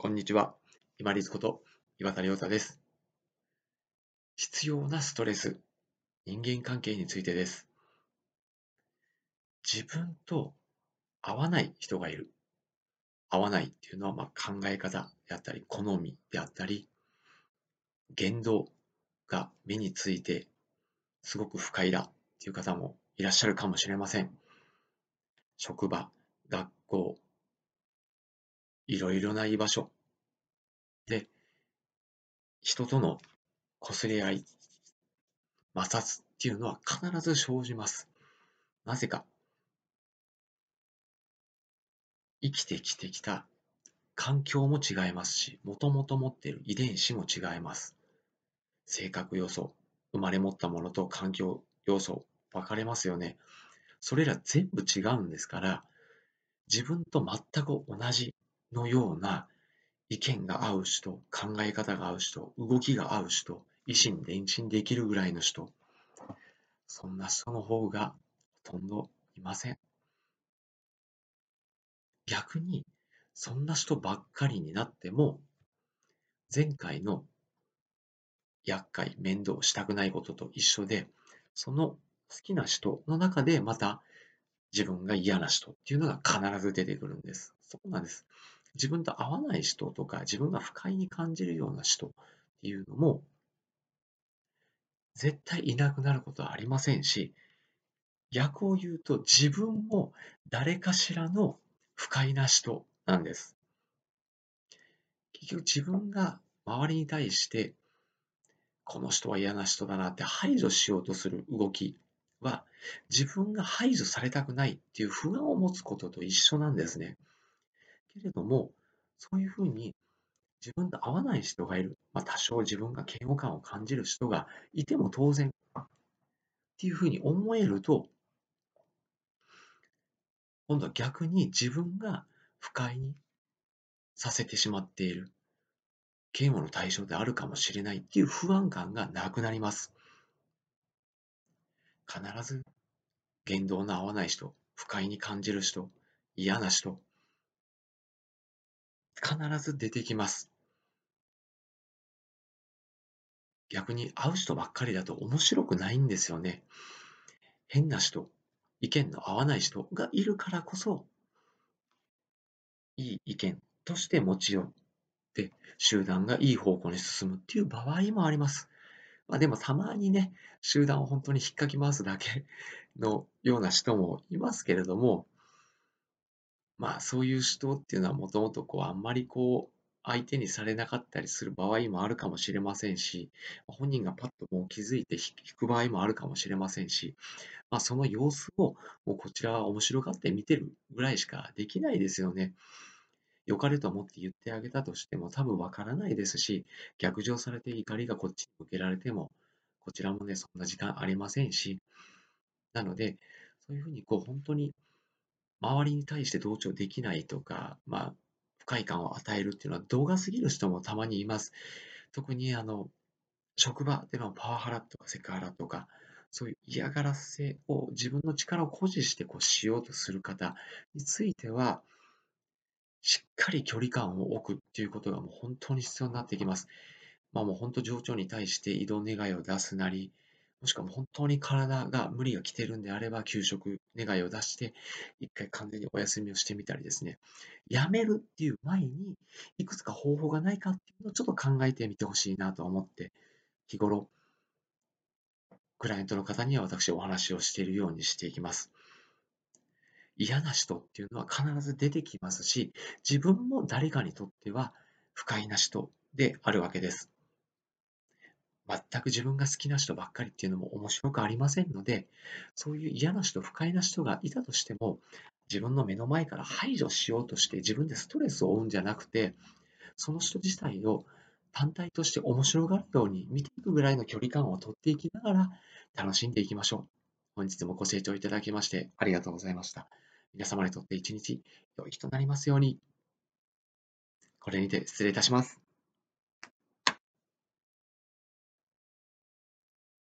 こんにちは。今立こと岩田亮太です。必要なストレス、人間関係についてです。自分と合わない人がいる。合わないっていうのはま考え方であったり、好みであったり、言動が目についてすごく不快だっていう方もいらっしゃるかもしれません。職場、学校、いろいろな居場所で、人との擦れ合い、摩擦っていうのは必ず生じます。なぜか、生きてきてきた環境も違いますし、もともと持っている遺伝子も違います。性格要素、生まれ持ったものと環境要素、分かれますよね。それら全部違うんですから、自分と全く同じのような意見が合う人、考え方が合う人、動きが合う人、意心伝心できるぐらいの人、そんな人の方がほとんどいません。逆に、そんな人ばっかりになっても、前回の厄介、面倒したくないことと一緒で、その好きな人の中でまた自分が嫌な人っていうのが必ず出てくるんです。そうなんです。自分と合わない人とか、自分が不快に感じるような人っていうのも、絶対いなくなることはありませんし、逆を言うと自分も誰かしらの不快な人なんです。結局自分が周りに対して、この人は嫌な人だなって排除しようとする動きは、自分が排除されたくないっていう不安を持つことと一緒なんですね。けれども、そういうふうに自分と合わない人がいる、まあ、多少自分が嫌悪感を感じる人がいても当然っていうふうに思えると、今度は逆に自分が不快にさせてしまっている嫌悪の対象であるかもしれないっていう不安感がなくなります。必ず言動の合わない人、不快に感じる人、嫌な人、必ず出てきます。逆に会う人ばっかりだと面白くないんですよね。変な人、意見の合わない人がいるからこそ、いい意見として持ち寄って、集団がいい方向に進むっていう場合もあります。まあ、でもたまにね、集団を本当に引っかき回すだけのような人もいますけれども、まあ、そういう人っていうのはもともとこう、あんまりこう、相手にされなかったりする場合もあるかもしれませんし、本人がパッともう気づいて引く場合もあるかもしれませんし、まあ、その様子をもうこちらは面白がって見てるぐらいしかできないですよね。良かれと思って言ってあげたとしても多分わからないですし、逆上されて怒りがこっちに向けられても、こちらもね、そんな時間ありませんし、なので、そういうふうにこう本当に周りに対して同調できないとか、まあ、不快感を与えるっていうのは動画すぎる人もたまにいます。特にあの、職場でのパワハラとかセクハラとか、そういう嫌がらせを自分の力を誇示してこうしようとする方については、しっかり距離感を置くっていうことがもう本当に必要になってきます。まあもう本当上長に対して移動願いを出すなり、もしくは本当に体が無理が来てるんであれば、休職願いを出して、一回完全にお休みをしてみたりですね、やめるっていう前に、いくつか方法がないかっていうのをちょっと考えてみてほしいなと思って、日頃、クライアントの方には私お話をしているようにしていきます。嫌な人っていうのは必ず出てきますし、自分も誰かにとっては不快な人であるわけです。全く自分が好きな人ばっかりっていうのも面白くありませんので、そういう嫌な人、不快な人がいたとしても、自分の目の前から排除しようとして自分でストレスを負うんじゃなくて、その人自体を単体として面白がるように見ていくぐらいの距離感をとっていきながら楽しんでいきましょう。本日もご清聴いただきましてありがとうございました。皆様にとって一日良い日となりますように。これにて失礼いたします。